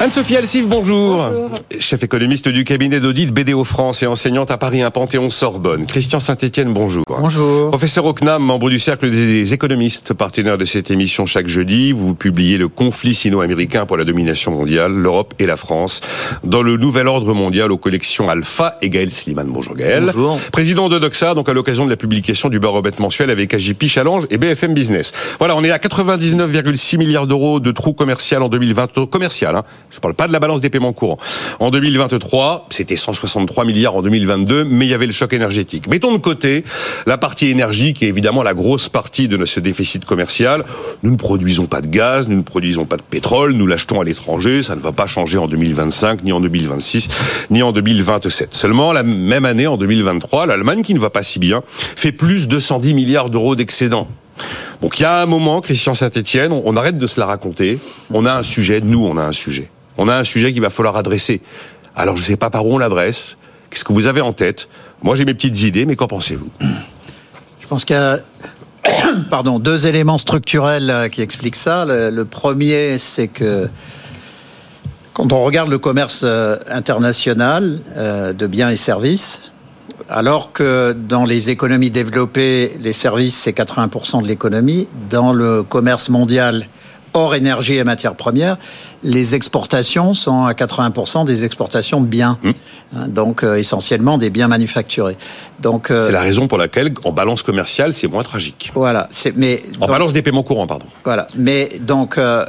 Anne-Sophie Alsif, bonjour. Chef économiste du cabinet d'audit BDO France et enseignante à Paris 1 Panthéon-Sorbonne. Christian Saint-Etienne, bonjour. Bonjour. Professeur au CNAM, membre du Cercle des économistes, partenaire de cette émission chaque jeudi. Vous publiez Le conflit sino-américain pour la domination mondiale, l'Europe et la France, dans le nouvel ordre mondial aux collections Alpha et Gaël Sliman. Bonjour Gaël. Bonjour. Président de Doxa, donc à l'occasion de la publication du baromètre mensuel avec AJP Challenge et BFM Business. Voilà, on est à 99,6 milliards d'euros de trous commercial en 2020. Commercial, hein. Je parle pas de la balance des paiements courants. En 2023, c'était 163 milliards en 2022, mais il y avait le choc énergétique. Mettons de côté la partie énergie, qui évidemment la grosse partie de ce déficit commercial. Nous ne produisons pas de gaz, nous ne produisons pas de pétrole, nous l'achetons à l'étranger, ça ne va pas changer en 2025, ni en 2026, ni en 2027. Seulement, la même année, en 2023, l'Allemagne, qui ne va pas si bien, fait plus de 110 milliards d'euros d'excédent. Donc il y a un moment, Christian Saint-Etienne, on arrête de se la raconter. On a un sujet, nous on a un sujet. On a un sujet qu'il va falloir adresser. Alors je ne sais pas par où on l'adresse. Qu'est-ce que vous avez en tête? Moi j'ai mes petites idées, mais qu'en pensez-vous? Je pense qu'il y a pardon, deux éléments structurels euh, qui expliquent ça. Le, premier, c'est que quand on regarde le commerce euh, international euh, de biens et services, alors que dans les économies développées, les services, c'est 80% de l'économie, dans le commerce mondial, hors énergie et matières premières, les exportations sont à 80% des exportations de biens, Mmh. Hein, donc euh, essentiellement des biens manufacturés. Donc euh, C'est la raison pour laquelle, en balance commerciale, c'est moins tragique. voilà, c'est mais En donc, balance des paiements courants, pardon. voilà, mais donc euh,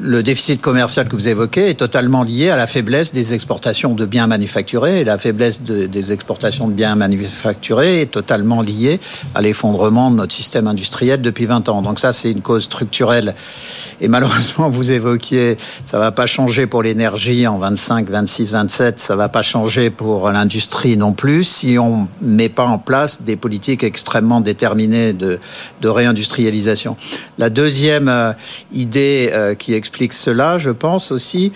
le déficit commercial que vous évoquez est totalement lié à la faiblesse des exportations de biens manufacturés la faiblesse de- des exportations de biens manufacturés est totalement liée à l'effondrement de notre système industriel depuis 20 ans. Donc ça, c'est une cause structurelle. Et malheureusement, vous évoquiez, ça va pas changer pour l'énergie en 25, 26, 27, ça va pas changer pour l'industrie non plus si on met pas en place des politiques extrêmement déterminées de, de réindustrialisation. La deuxième euh, idée euh, qui explique cela, je pense aussi,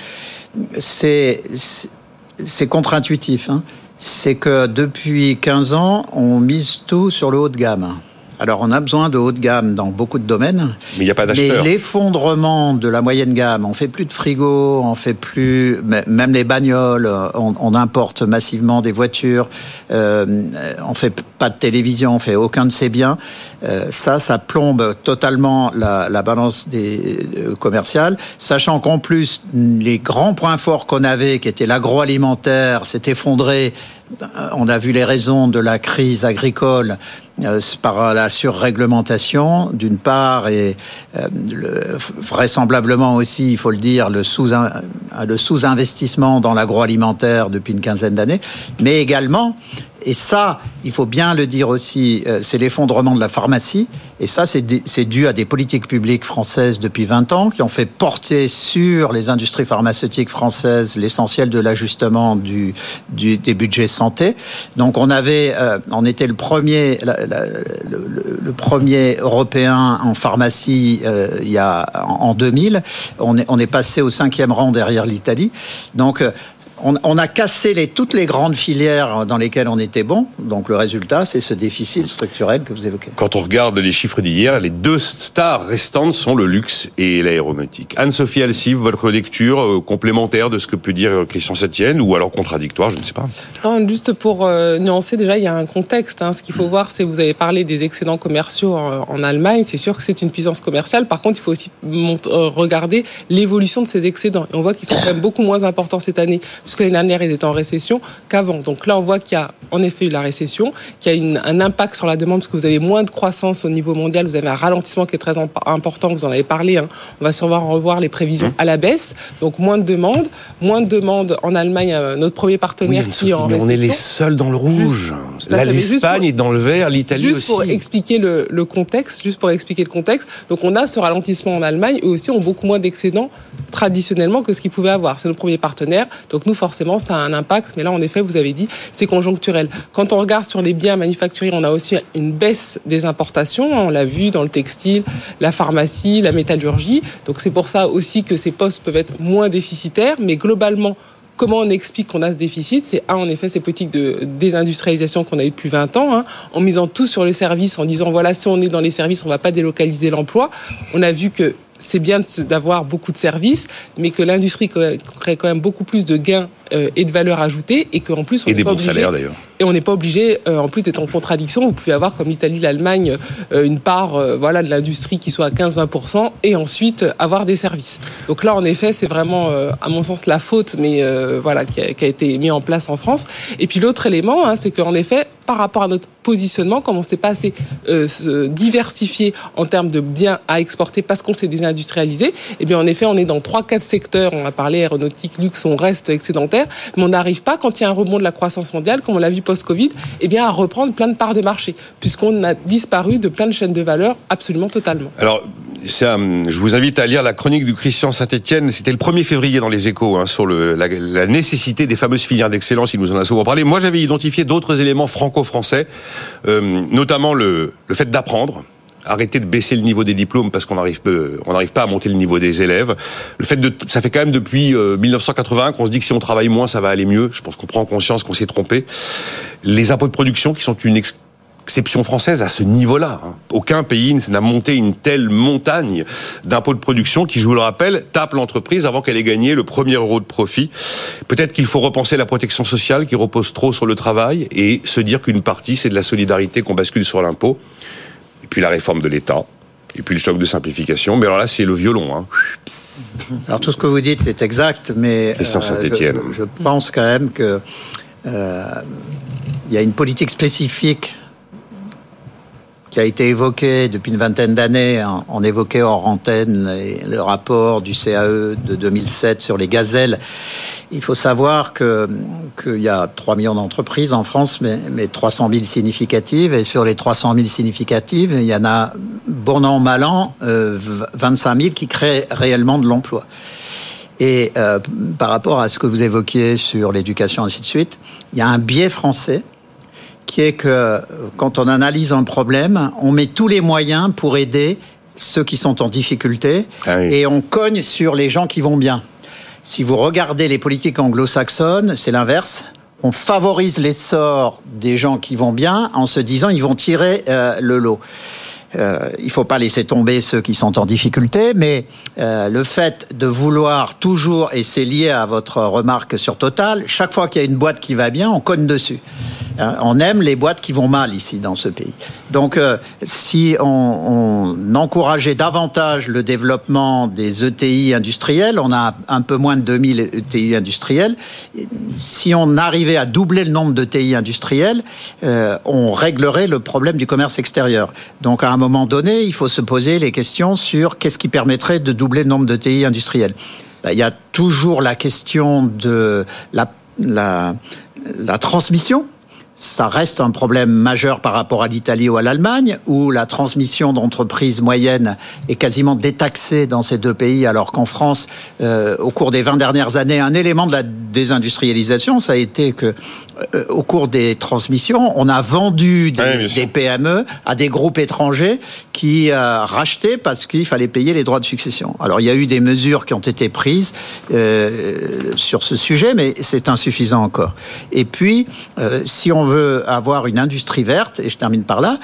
c'est contre-intuitif. hein. C'est que depuis 15 ans, on mise tout sur le haut de gamme. Alors, on a besoin de haut de gamme dans beaucoup de domaines. Mais il n'y a pas Mais d'acheteurs. l'effondrement de la moyenne gamme, on fait plus de frigo, on fait plus, même les bagnoles, on, on importe massivement des voitures, euh, on fait pas de télévision, on fait aucun de ces biens. Euh, ça, ça plombe totalement la, la balance des euh, commerciales, sachant qu'en plus les grands points forts qu'on avait, qui étaient l'agroalimentaire, s'est effondré. Euh, On a vu les raisons de la crise agricole par la surréglementation, d'une part, et euh, le- vraisemblablement aussi, il faut le dire, le sous le sous-investissement dans l'agroalimentaire depuis une quinzaine d'années, mais également, et ça, il faut bien le dire aussi, euh, c'est l'effondrement de la pharmacie, et ça, c'est dû à des politiques publiques françaises depuis 20 ans qui ont fait porter sur les industries pharmaceutiques françaises l'essentiel de l'ajustement du, du- des budgets santé. Donc, on avait, euh, on était le premier, la- le, le- premier européen en pharmacie euh, il y a en 2000. On est, on est passé au cinquième rang derrière l'Italie. Donc euh, on, on a cassé les, toutes les grandes filières dans lesquelles on était bon. Donc le résultat, c'est ce déficit structurel que vous évoquez. Quand on regarde les chiffres d'hier, les deux stars restantes sont le luxe et l'aéronautique. Anne-Sophie Alcive, votre lecture euh, complémentaire de ce que peut dire Christian Septienne ou alors contradictoire, je ne sais pas. Non, juste pour euh, nuancer, déjà, il y a un contexte. hein. Ce qu'il faut voir, c'est vous avez parlé des excédents commerciaux en, en Allemagne. C'est sûr que c'est une puissance commerciale. Par contre, il faut aussi euh, regarder l'évolution de ces excédents. Et on voit qu'ils sont quand même beaucoup moins importants cette année, puisque l'année dernière, ils étaient en récession qu'avant. Donc là, on voit qu'il y a en effet eu la récession, qu'il y a une- un impact sur la demande, parce que vous avez moins de croissance au niveau mondial. Vous avez un ralentissement qui est très imp- important. Vous en avez parlé. hein. On va sûrement revoir les prévisions à la baisse. Donc moins de demandes. Moins de demandes en Allemagne, euh, notre premier partenaire qui est en mais on est les seuls dans le rouge. Là, juste l'Espagne est dans le vert, l'Italie Juste aussi. pour expliquer le, le contexte, juste pour expliquer le contexte. Donc on a ce ralentissement en Allemagne. Eux aussi ont beaucoup moins d'excédents traditionnellement que ce qu'ils pouvaient avoir. C'est nos premiers partenaires. Donc nous forcément ça a un impact. Mais là en effet vous avez dit c'est conjoncturel. Quand on regarde sur les biens manufacturiers, on a aussi une baisse des importations. On l'a vu dans le textile, la pharmacie, la métallurgie. Donc c'est pour ça aussi que ces postes peuvent être moins déficitaires. Mais globalement Comment on explique qu'on a ce déficit? C'est un, en effet, ces politiques de désindustrialisation qu'on a eu depuis 20 ans, hein, en misant tout sur les services, en disant voilà, si on est dans les services, on ne va pas délocaliser l'emploi. On a vu que c'est bien d'avoir beaucoup de services, mais que l'industrie crée quand même beaucoup plus de gains euh, et de valeur ajoutée et qu'en plus on et des bons salaires d'ailleurs. et on n'est pas obligé euh, en plus d'être en contradiction vous pouvez avoir comme l'Italie l'Allemagne euh, une part voilà de l'industrie qui soit à 15-20% et ensuite avoir des services. Donc là en effet c'est vraiment à mon sens la faute mais voilà qui a, qui a, été mis en place en France. Et puis l'autre élément hein, c'est qu'en effet par rapport à notre positionnement, comme on s'est pas assez euh, diversifié en termes de biens à exporter parce qu'on s'est désindustrialisé, eh bien en effet, on est dans trois, quatre secteurs. On a parlé aéronautique, luxe, on reste excédentaire, mais on n'arrive pas quand il y a un rebond de la croissance mondiale, comme on l'a vu post-Covid, eh bien à reprendre plein de parts de marché, puisqu'on a disparu de plein de chaînes de valeur absolument totalement. Alors, je vous invite à lire la chronique du Christian Saint-Etienne. C'était le 1er février dans les échos hein, sur la, nécessité des fameuses filières d'excellence. Il nous en a souvent parlé. Moi, j'avais identifié d'autres éléments franco-français, euh, notamment le fait d'apprendre arrêter de baisser le niveau des diplômes parce qu'on n'arrive pas à monter le niveau des élèves. Le fait de, ça fait quand même depuis 1980 euh, qu'on se dit que si on travaille moins, ça va aller mieux. Je pense qu'on prend conscience qu'on s'est trompé. Les impôts de production qui sont une exception française à ce niveau-là. Hein. Aucun pays n'a monté une telle montagne d'impôts de production qui, je vous le rappelle, tape l'entreprise avant qu'elle ait gagné le premier euro de profit. Peut-être qu'il faut repenser la protection sociale qui repose trop sur le travail et se dire qu'une partie, c'est de la solidarité qu'on bascule sur l'impôt. Puis la réforme de l'État. Et puis le choc de simplification. Mais alors là, c'est le violon. Hein. Alors tout ce que vous dites est exact, mais euh, je, je, pense quand même que euh, il y a une politique spécifique qui a été évoqué depuis une vingtaine d'années. On évoquait hors antenne le rapport du CAE de 2007 sur les gazelles. Il faut savoir qu'il y a 3 millions d'entreprises en France, mais, mais 300 000 significatives. Et sur les 300 000 significatives, il y en a, bon an, mal an, 25 000 qui créent réellement de l'emploi. Et euh, par rapport à ce que vous évoquiez sur l'éducation, ainsi de suite, il y a un biais français qui est que quand on analyse un problème, on met tous les moyens pour aider ceux qui sont en difficulté ah et on cogne sur les gens qui vont bien. Si vous regardez les politiques anglo-saxonnes, c'est l'inverse. On favorise l'essor des gens qui vont bien en se disant ils vont tirer euh, le lot. Euh, il faut pas laisser tomber ceux qui sont en difficulté, mais euh, le fait de vouloir toujours, et c'est lié à votre remarque sur Total, chaque fois qu'il y a une boîte qui va bien, on cogne dessus. Hein, on aime les boîtes qui vont mal ici dans ce pays. Donc, euh, si on, encourageait davantage le développement des ETI industriels, on a un peu moins de 2000 ETI industriels. Si on arrivait à doubler le nombre d'ETI industriels, euh, on réglerait le problème du commerce extérieur. Donc, à un moment donné, il faut se poser les questions sur qu'est-ce qui permettrait de doubler le nombre d'ETI industriels. Ben, il y a toujours la question de la transmission ça reste un problème majeur par rapport à l'Italie ou à l'Allemagne, où la transmission d'entreprises moyennes est quasiment détaxée dans ces deux pays, alors qu'en France, euh, au cours des 20 dernières années, un élément de la désindustrialisation, ça a été que, euh, au cours des transmissions, on a vendu des, PME à des groupes étrangers qui euh, rachetaient parce qu'il fallait payer les droits de succession. Alors, il y a eu des mesures qui ont été prises sur ce sujet, mais c'est insuffisant encore. Et puis, si on veut avoir une industrie verte, et je termine par là,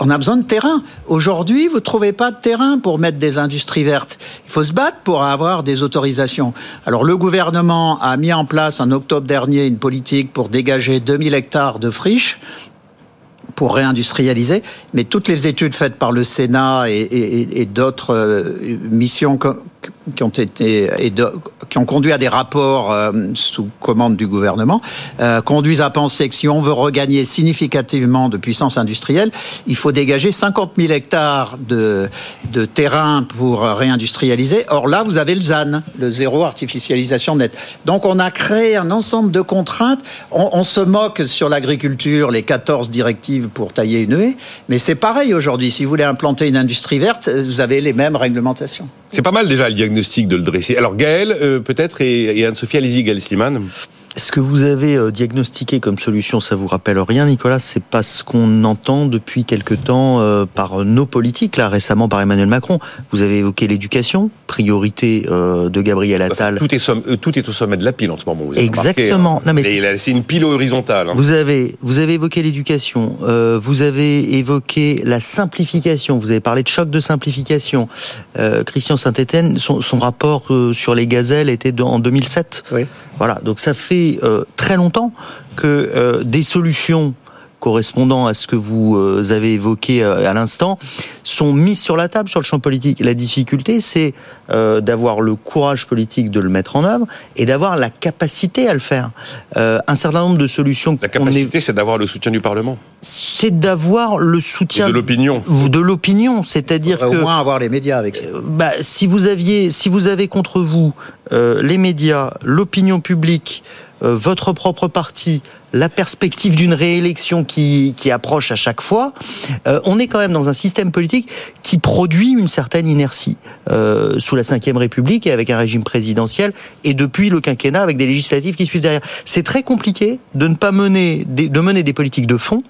on a besoin de terrain. Aujourd'hui, vous ne trouvez pas de terrain pour mettre des industries vertes. Il faut se battre pour avoir des autorisations. Alors le gouvernement a mis en place en octobre dernier une politique pour dégager 2000 hectares de friches pour réindustrialiser, mais toutes les études faites par le Sénat et, d'autres euh, missions qui ont été qui ont conduit à des rapports euh, sous commande du gouvernement euh, conduisent à penser que si on veut regagner significativement de puissance industrielle, il faut dégager 50 000 hectares de, de terrain pour réindustrialiser. Or là, vous avez le ZAN, le zéro artificialisation nette. Donc on a créé un ensemble de contraintes. On, on se moque sur l'agriculture, les 14 directives pour tailler une haie, mais c'est pareil aujourd'hui. Si vous voulez implanter une industrie verte, vous avez les mêmes réglementations. C'est pas mal déjà le diagnostic de le dresser. Alors Gaël, euh, peut-être, et, Anne-Sophie, allez-y, Gaël Sliman. Ce que vous avez euh, diagnostiqué comme solution, ça vous rappelle rien, Nicolas? C'est pas ce qu'on entend depuis quelque temps euh, par nos politiques, là récemment par Emmanuel Macron. Vous avez évoqué l'éducation, priorité euh, de Gabriel Attal. Tout est, tout est au sommet de la pile en ce moment. Vous Exactement. Hein. Non, mais c'est une pile horizontale. Hein. Vous avez, vous avez évoqué l'éducation. vous avez évoqué la simplification. Vous avez parlé de choc de simplification. Christian Saint-Étienne, son, son, rapport sur les gazelles était en 2007. Oui. Voilà, donc ça fait euh, très longtemps que euh, des solutions correspondant à ce que vous euh, avez évoqué à l'instant, sont mises sur la table sur le champ politique. La difficulté, c'est d'avoir le courage politique de le mettre en œuvre et d'avoir la capacité à le faire. un certain nombre de solutions. La capacité, c'est d'avoir le soutien du Parlement. C'est d'avoir le soutien de l'opinion. De l'opinion, c'est-à-dire que au moins avoir les médias avec. bah, si vous aviez, si vous avez contre vous euh, les médias, l'opinion publique, votre propre parti, la perspective d'une réélection qui, qui approche à chaque fois, euh, on est quand même dans un système politique qui produit une certaine inertie euh, sous la Ve République et avec un régime présidentiel et depuis le quinquennat avec des législatives qui suivent derrière. C'est très compliqué de ne pas mener de mener des politiques de fond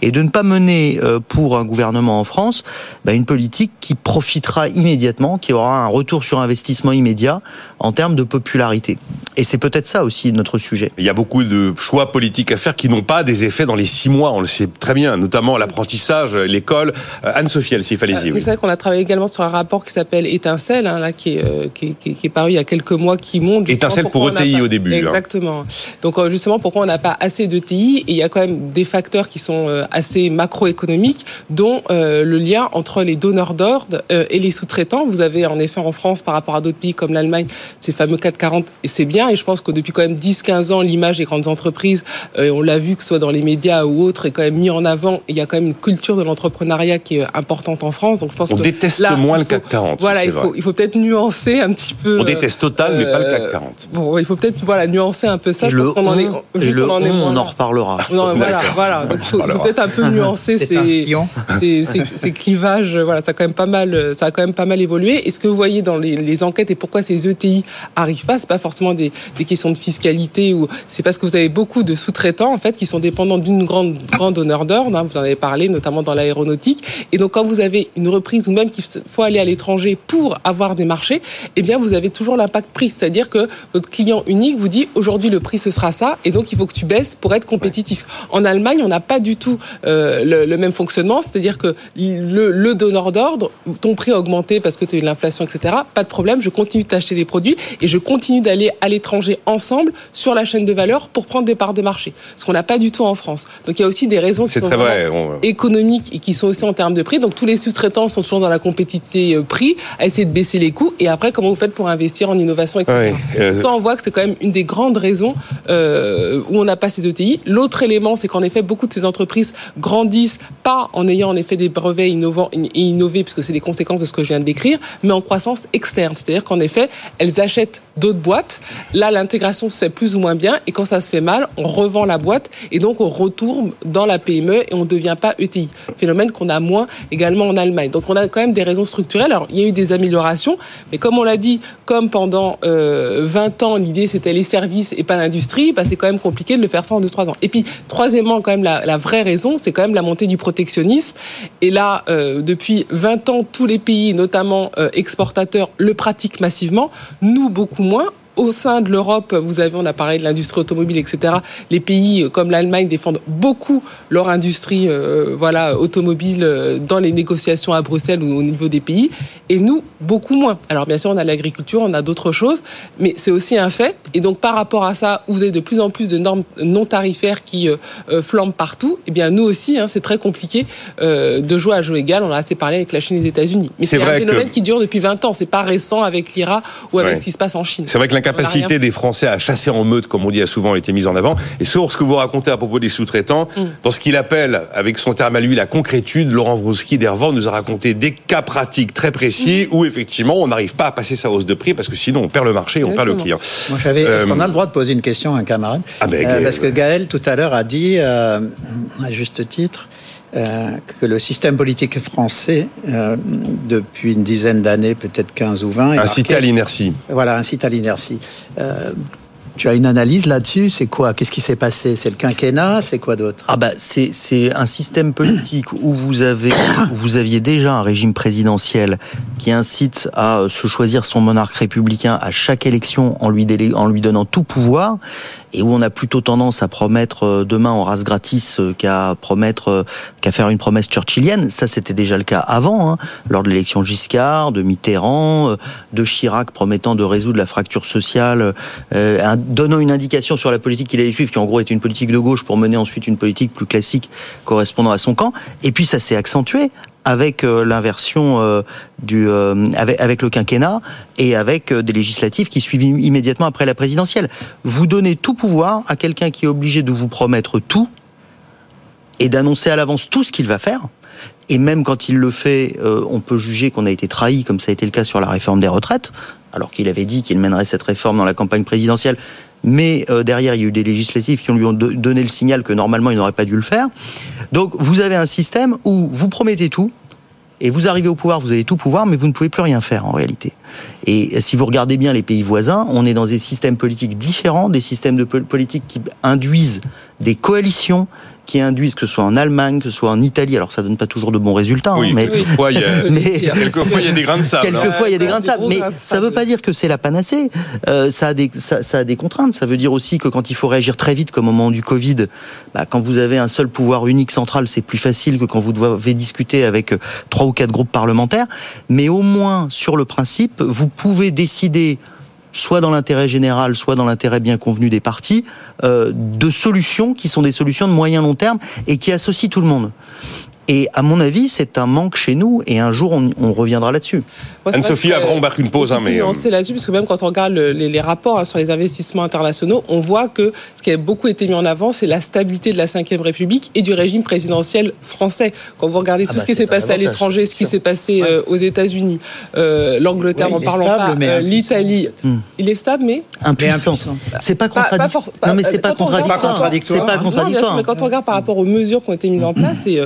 et de ne pas mener euh, pour un gouvernement en France bah, une politique qui profitera immédiatement, qui aura un retour sur investissement immédiat en termes de popularité. Et c'est peut-être ça aussi notre sujet. Il y a beaucoup de choix politiques à faire qui n'ont pas des effets dans les six mois, on le sait très bien, notamment l'apprentissage, l'école. Euh, Anne-Sophie Elsif, allez-y. Oui. C'est vrai qu'on a travaillé également sur un rapport qui s'appelle Étincelle, hein, là, qui est, euh, qui, qui, qui, est paru il y a quelques mois, qui montre... Étincelle pour ETI au début. Hein. Exactement. Donc justement, pourquoi on n'a pas assez d'ETI Et il y a quand même des facteurs qui sont assez macroéconomiques, dont le lien entre les donneurs d'ordre et les sous-traitants. Vous avez en effet en France, par rapport à d'autres pays comme l'Allemagne, ces fameux 440, et c'est bien. Et je pense que depuis quand même 10-15 ans, l'image des grandes entreprises euh, on l'a vu que ce soit dans les médias ou autres, est quand même mis en avant. Il y a quand même une culture de l'entrepreneuriat qui est importante en France. Donc je pense on déteste moins le CAC 40. Voilà, il faut, il faut peut-être nuancer un petit peu. On déteste Total, mais pas le CAC 40. Euh, bon, il faut peut-être voilà nuancer un peu ça. je pense qu'on en est. On, en, est on en reparlera. voilà, voilà. il faut, peut-être un peu nuancer ces, ces, ces, clivages. Voilà, ça a quand même pas mal, ça a quand même pas mal évolué. Et ce que vous voyez dans les, les enquêtes et pourquoi ces ETI arrivent pas, c'est pas forcément des, des questions de fiscalité ou c'est parce que vous avez beaucoup de sous-traitants en fait qui sont dépendants d'une grande grande donneur d'ordre. Hein, vous en avez parlé, notamment dans l'aéronautique. Et donc quand vous avez une reprise ou même qu'il faut aller à l'étranger pour avoir des marchés, eh bien vous avez toujours l'impact prix, c'est-à-dire que votre client unique vous dit aujourd'hui le prix ce sera ça, et donc il faut que tu baisses pour être compétitif. En Allemagne, on n'a pas du tout euh, le, le, même fonctionnement, c'est-à-dire que le, le donneur d'ordre, ton prix a augmenté parce que tu as eu l'inflation, etc. Pas de problème, je continue de t'acheter les produits et je continue d'aller à l'étranger ensemble sur la chaîne de valeur pour prendre des parts de marché. Ce qu'on n'a pas du tout en France. Donc il y a aussi des raisons qui sont économiques et qui sont aussi en termes de prix. Donc tous les sous-traitants sont toujours dans la compétitivité euh, prix, à essayer de baisser les coûts. Et après, comment vous faites pour investir en innovation, etc. Euh, Ça, on voit que c'est quand même une des grandes raisons euh, où on n'a pas ces ETI. L'autre élément, c'est qu'en effet, beaucoup de ces entreprises grandissent pas en ayant en effet des brevets innovants et innovés, puisque c'est les conséquences de ce que je viens de décrire, mais en croissance externe. C'est-à-dire qu'en effet, elles achètent d'autres boîtes. Là, l'intégration se fait plus ou moins bien, et quand ça se fait mal, on revend la boîte et donc on retourne dans la PME et on ne devient pas ETI. Phénomène qu'on a moins également en Allemagne. Donc on a quand même des raisons structurelles. Alors il y a eu des améliorations, mais comme on l'a dit, comme pendant euh, 20 ans l'idée c'était les services et pas l'industrie, bah, c'est quand même compliqué de le faire ça en 2-3 ans. Et puis troisièmement, quand même la, la vraie raison, c'est quand même la montée du protectionnisme. Et là, euh, depuis 20 ans, tous les pays, notamment euh, exportateurs, le pratiquent massivement. Nous, beaucoup moins au sein de l'Europe, vous avez, on a parlé de l'industrie automobile, etc. Les pays comme l'Allemagne défendent beaucoup leur industrie, euh, voilà, automobile euh, dans les négociations à Bruxelles ou au niveau des pays, et nous beaucoup moins. Alors bien sûr, on a l'agriculture, on a d'autres choses, mais c'est aussi un fait. Et donc par rapport à ça, vous avez de plus en plus de normes non tarifaires qui euh, euh flambent partout. Et eh bien nous aussi, hein, c'est très compliqué euh, de jouer à jeu égal. On a assez parlé avec la Chine et les États-Unis, mais c'est un phénomène que... qui dure depuis 20 ans. C'est pas récent avec l'IRA ou avec ouais. ce qui se passe en Chine. C'est vrai que capacité des Français à chasser en meute, comme on dit, a souvent été mise en avant. Et sur ce que vous racontez à propos des sous-traitants, mm. dans ce qu'il appelle, avec son terme à lui, la concrétude, Laurent Vrousky d'Hervor nous a raconté des cas pratiques très précis mm. où effectivement on n'arrive pas à passer sa hausse de prix parce que sinon on perd le marché et on perd le client. Moi, euh... Qu'on a le droit de poser une question à un camarade ah ben, euh, Parce que Gaël tout à l'heure a dit, euh, à juste titre, euh, que le système politique français, euh, depuis une dizaine d'années, peut-être 15 ou 20... Incité à l'inertie. Voilà, incite à l'inertie. Euh, Tu as une analyse là-dessus? C'est quoi? Qu'est-ce qui s'est passé? C'est le quinquennat? C'est quoi d'autre? Ah bah c'est un système politique où vous avez vous aviez déjà un régime présidentiel qui incite à se choisir son monarque républicain à chaque élection en lui en lui donnant tout pouvoir et où on a plutôt tendance à promettre euh, demain en race gratis euh, qu'à promettre euh, qu'à faire une promesse churchillienne. Ça, c'était déjà le cas avant, hein, lors de l'élection Giscard, de Mitterrand, de Chirac promettant de résoudre la fracture sociale, euh, donnant une indication sur la politique qu'il allait suivre, qui en gros était une politique de gauche pour mener ensuite une politique plus classique correspondant à son camp. Et puis ça s'est accentué avec euh, l'inversion euh, du euh, avec, avec, le quinquennat et avec des législatives qui suivent immédiatement après la présidentielle. Vous donnez tout pouvoir à quelqu'un qui est obligé de vous promettre tout et d'annoncer à l'avance tout ce qu'il va faire. Et même quand il le fait, on peut juger qu'on a été trahi, comme ça a été le cas sur la réforme des retraites, alors qu'il avait dit qu'il mènerait cette réforme dans la campagne présidentielle. Mais derrière, il y a eu des législatives qui lui ont donné le signal que normalement, il n'aurait pas dû le faire. Donc vous avez un système où vous promettez tout, et vous arrivez au pouvoir, vous avez tout pouvoir, mais vous ne pouvez plus rien faire en réalité. Et si vous regardez bien les pays voisins, on est dans des systèmes politiques différents, des systèmes de politique qui induisent des coalitions, qui induisent, que ce soit en Allemagne, que ce soit en Italie, alors ça donne pas toujours de bons résultats, hein, mais quelquefois il y a, quelquefois il y a des grains de sable. Quelquefois il y a des grains de sable, mais ça veut pas dire que c'est la panacée. Euh, ça, a des, ça, ça, a des contraintes. Ça veut dire aussi que quand il faut réagir très vite, comme au moment du Covid, bah, quand vous avez un seul pouvoir unique central, c'est plus facile que quand vous devez discuter avec euh, trois ou quatre groupes parlementaires. Mais au moins sur le principe, vous pouvez décider soit dans l'intérêt général, soit dans l'intérêt bien convenu des partis, euh, de solutions qui sont des solutions de moyen long terme et qui associent tout le monde. Et à mon avis, c'est un manque chez nous, et un jour, on, reviendra là-dessus. Anne-Sophie, après, on marque une pause. Hein, mais... Euh, là-dessus, parce que même quand on regarde les, rapports hein, sur les investissements internationaux, on voit que ce qui a beaucoup été mis en avant, c'est la stabilité de la Ve République et du régime présidentiel français. Quand vous regardez tout ah ce bah, qui s'est passé à l'étranger, ce qui s'est passé euh, aux États-Unis, euh, l'Angleterre, en parlant pas, l'Italie, il est stable, mais impuissant. C'est pas contradictoire. Non, mais c'est pas contradictoire. C'est pas contradictoire. Mais quand on regarde par rapport aux mesures qui ont été mises en place et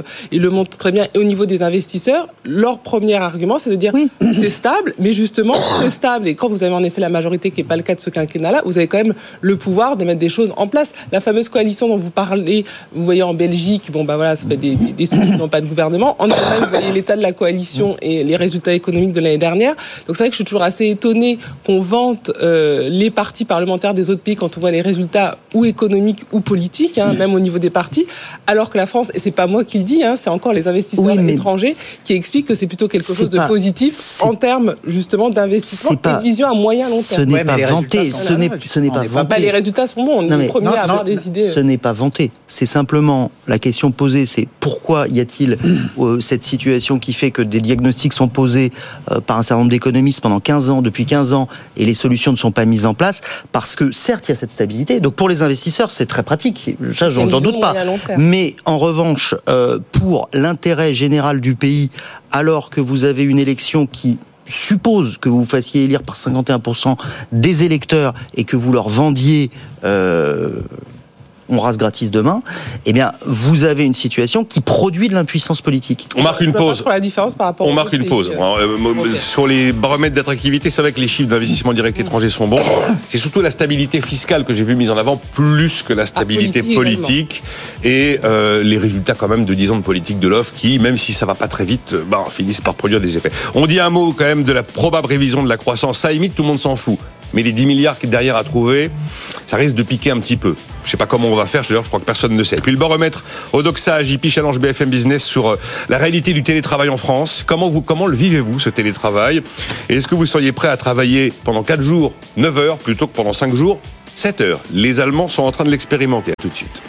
le montre très bien. Et au niveau des investisseurs, leur premier argument, c'est de dire oui. c'est stable, mais justement, c'est stable. Et quand vous avez en effet la majorité, qui n'est pas le cas de ce quinquennat-là, vous avez quand même le pouvoir de mettre des choses en place. La fameuse coalition dont vous parlez, vous voyez en Belgique, bon, bah voilà, c'est des, des, des qui n'ont pas de gouvernement. En Allemagne, vous voyez l'état de la coalition et les résultats économiques de l'année dernière. Donc c'est vrai que je suis toujours assez étonné qu'on vante euh, les partis parlementaires des autres pays quand on voit les résultats ou économiques ou politiques, hein, même au niveau des partis, alors que la France, et c'est pas moi qui le dis, hein, c'est encore les investisseurs étrangers qui expliquent que c'est plutôt quelque chose de positif en termes justement d'investissement et de vision à moyen long terme. Ce n'est pas vanté. Ce n'est ce n'est pas vanté. les résultats sont bons. On est les premiers à avoir des idées. Ce n'est pas vanté. C'est simplement la question posée, c'est pourquoi y a-t-il euh, cette situation qui fait que des diagnostics sont posés euh, par un certain nombre d'économistes pendant 15 ans, depuis 15 ans, et les solutions ne sont pas mises en place? Parce que certes il y a cette stabilité. Donc pour les investisseurs c'est très pratique. Ça j'en doute pas. Mais en revanche euh, pour l'intérêt général du pays, alors que vous avez une élection qui suppose que vous fassiez élire par 51% des électeurs et que vous leur vendiez euh, on rase gratis demain, eh bien, vous avez une situation qui produit de l'impuissance politique. On marque une pause. la différence par rapport on marque une pause. Euh, euh, sur les baromètres d'attractivité, c'est vrai que les chiffres d'investissement direct étranger sont bons. C'est surtout la stabilité fiscale que j'ai vu mise en avant plus que la ah, stabilité politique, et euh, les résultats quand même de 10 ans de politique de l'offre qui, même si ça va pas très vite, bah, finissent par produire des effets. On dit un mot quand même de la probable révision de la croissance. Ça imite, tout le monde s'en fout mais les 10 milliards qui derrière à trouver, ça risque de piquer un petit peu. Je sais pas comment on va faire, d'ailleurs je crois que personne ne sait. Puis le baromètre Odoxa, JP Challenge BFM Business sur euh, la réalité du télétravail en France. Comment, comment le vivez-vous ce télétravail? Et est-ce que vous seriez prêt à travailler pendant 4 jours, 9 heures, plutôt que pendant 5 jours, 7 heures? Les Allemands sont en train de l'expérimenter. Tout de suite.